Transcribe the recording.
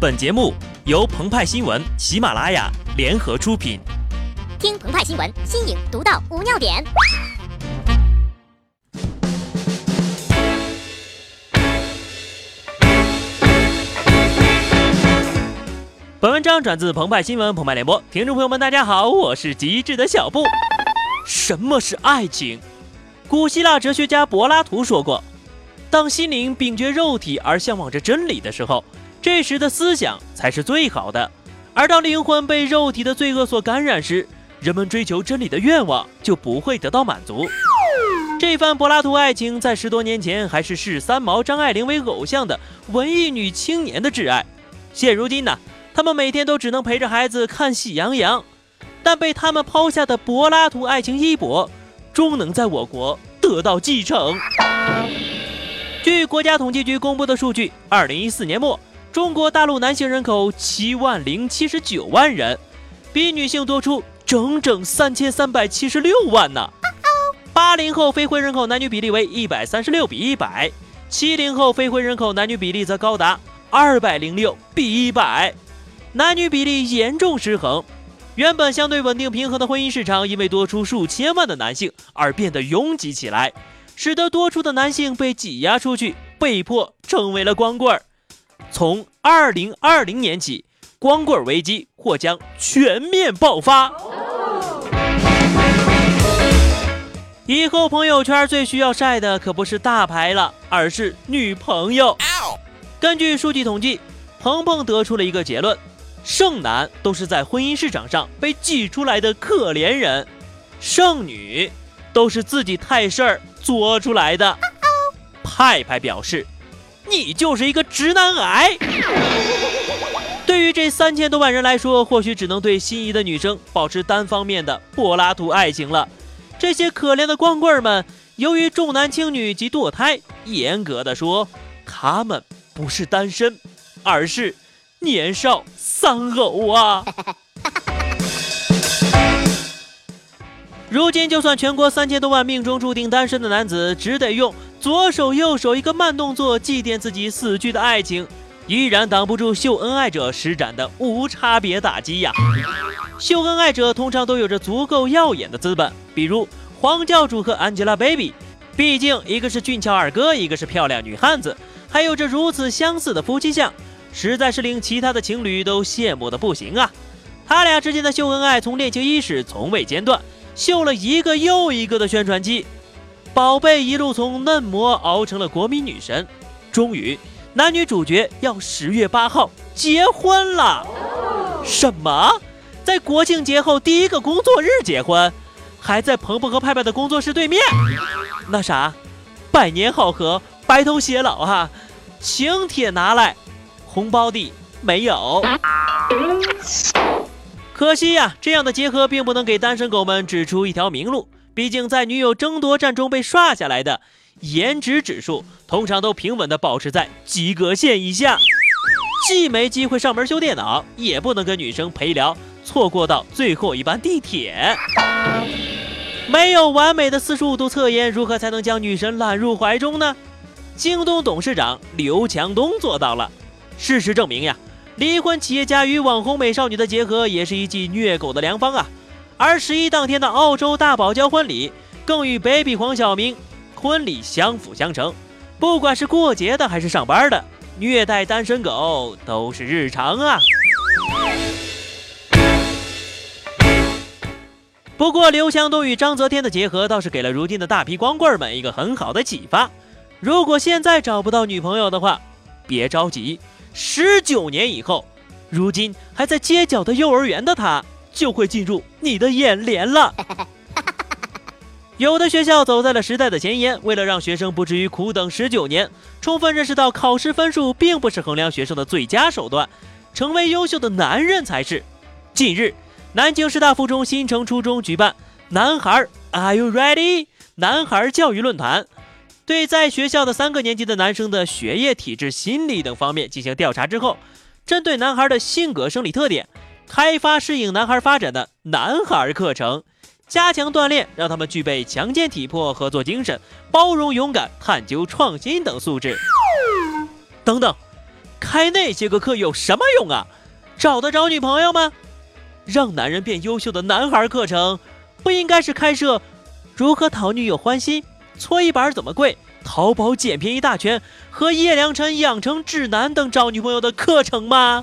本节目由澎湃新闻、喜马拉雅联合出品。听澎湃新闻，新颖独到，无尿点。本文章转自澎湃新闻澎湃联播，听众朋友们，大家好，我是极致的小布。什么是爱情？古希腊哲学家柏拉图说过：“当心灵摒绝肉体而向往着真理的时候。”这时的思想才是最好的，而当灵魂被肉体的罪恶所感染时，人们追求真理的愿望就不会得到满足。这番柏拉图爱情，在十多年前还是视三毛、张爱玲为偶像的文艺女青年的挚爱，现如今呢，他们每天都只能陪着孩子看《喜羊羊》，但被他们抛下的柏拉图爱情衣钵，终能在我国得到继承。据国家统计局公布的数据，二零一四年末。中国大陆男性人口七万零七十九万人，比女性多出整整三千三百七十六万呢。八零后非婚人口男女比例为一百三十六比一百，七零后非婚人口男女比例则高达二百零六比一百，男女比例严重失衡。原本相对稳定平衡的婚姻市场，因为多出数千万的男性而变得拥挤起来，使得多出的男性被挤压出去，被迫成为了光棍儿。从二零二零年起，光棍危机或将全面爆发。以后朋友圈最需要晒的可不是大牌了，而是女朋友。根据数据统计，鹏鹏得出了一个结论：剩男都是在婚姻市场上被挤出来的可怜人，剩女都是自己太事儿作出来的。派派表示。你就是一个直男癌。对于这三千多万人来说，或许只能对心仪的女生保持单方面的柏拉图爱情了。这些可怜的光棍们，由于重男轻女及堕胎，严格的说，他们不是单身，而是年少丧偶啊。如今，就算全国三千多万命中注定单身的男子，只得用。左手右手一个慢动作祭奠自己死去的爱情，依然挡不住秀恩爱者施展的无差别打击呀！秀恩爱者通常都有着足够耀眼的资本，比如黄教主和 Angelababy，毕竟一个是俊俏二哥，一个是漂亮女汉子，还有着如此相似的夫妻相，实在是令其他的情侣都羡慕的不行啊！他俩之间的秀恩爱从恋情伊始从未间断，秀了一个又一个的宣传期。宝贝一路从嫩模熬成了国民女神，终于男女主角要十月八号结婚了。什么？在国庆节后第一个工作日结婚，还在鹏鹏和派派的工作室对面？那啥，百年好合，白头偕老哈！请帖拿来，红包的没有。可惜呀，这样的结合并不能给单身狗们指出一条明路。毕竟，在女友争夺战中被刷下来的颜值指数，通常都平稳地保持在及格线以下，既没机会上门修电脑，也不能跟女生陪聊，错过到最后一班地铁。没有完美的四十五度侧颜，如何才能将女神揽入怀中呢？京东董事长刘强东做到了。事实证明呀，离婚企业家与网红美少女的结合，也是一剂虐狗的良方啊。而十一当天的澳洲大堡礁婚礼，更与 baby 黄晓明婚礼相辅相成。不管是过节的还是上班的，虐待单身狗都是日常啊。不过刘强东与章泽天的结合，倒是给了如今的大批光棍们一个很好的启发：如果现在找不到女朋友的话，别着急，十九年以后，如今还在街角的幼儿园的他。就会进入你的眼帘了。有的学校走在了时代的前沿，为了让学生不至于苦等十九年，充分认识到考试分数并不是衡量学生的最佳手段，成为优秀的男人才是。近日，南京师大附中新城初中举办“男孩 Are you ready？” 男孩教育论坛，对在学校的三个年级的男生的学业、体质、心理等方面进行调查之后，针对男孩的性格、生理特点。开发适应男孩发展的男孩课程，加强锻炼，让他们具备强健体魄、合作精神、包容勇敢、探究创新等素质。等等，开那些个课有什么用啊？找得着女朋友吗？让男人变优秀的男孩课程，不应该是开设如何讨女友欢心、搓衣板怎么跪、淘宝捡便宜大全和叶良辰养成指南等找女朋友的课程吗？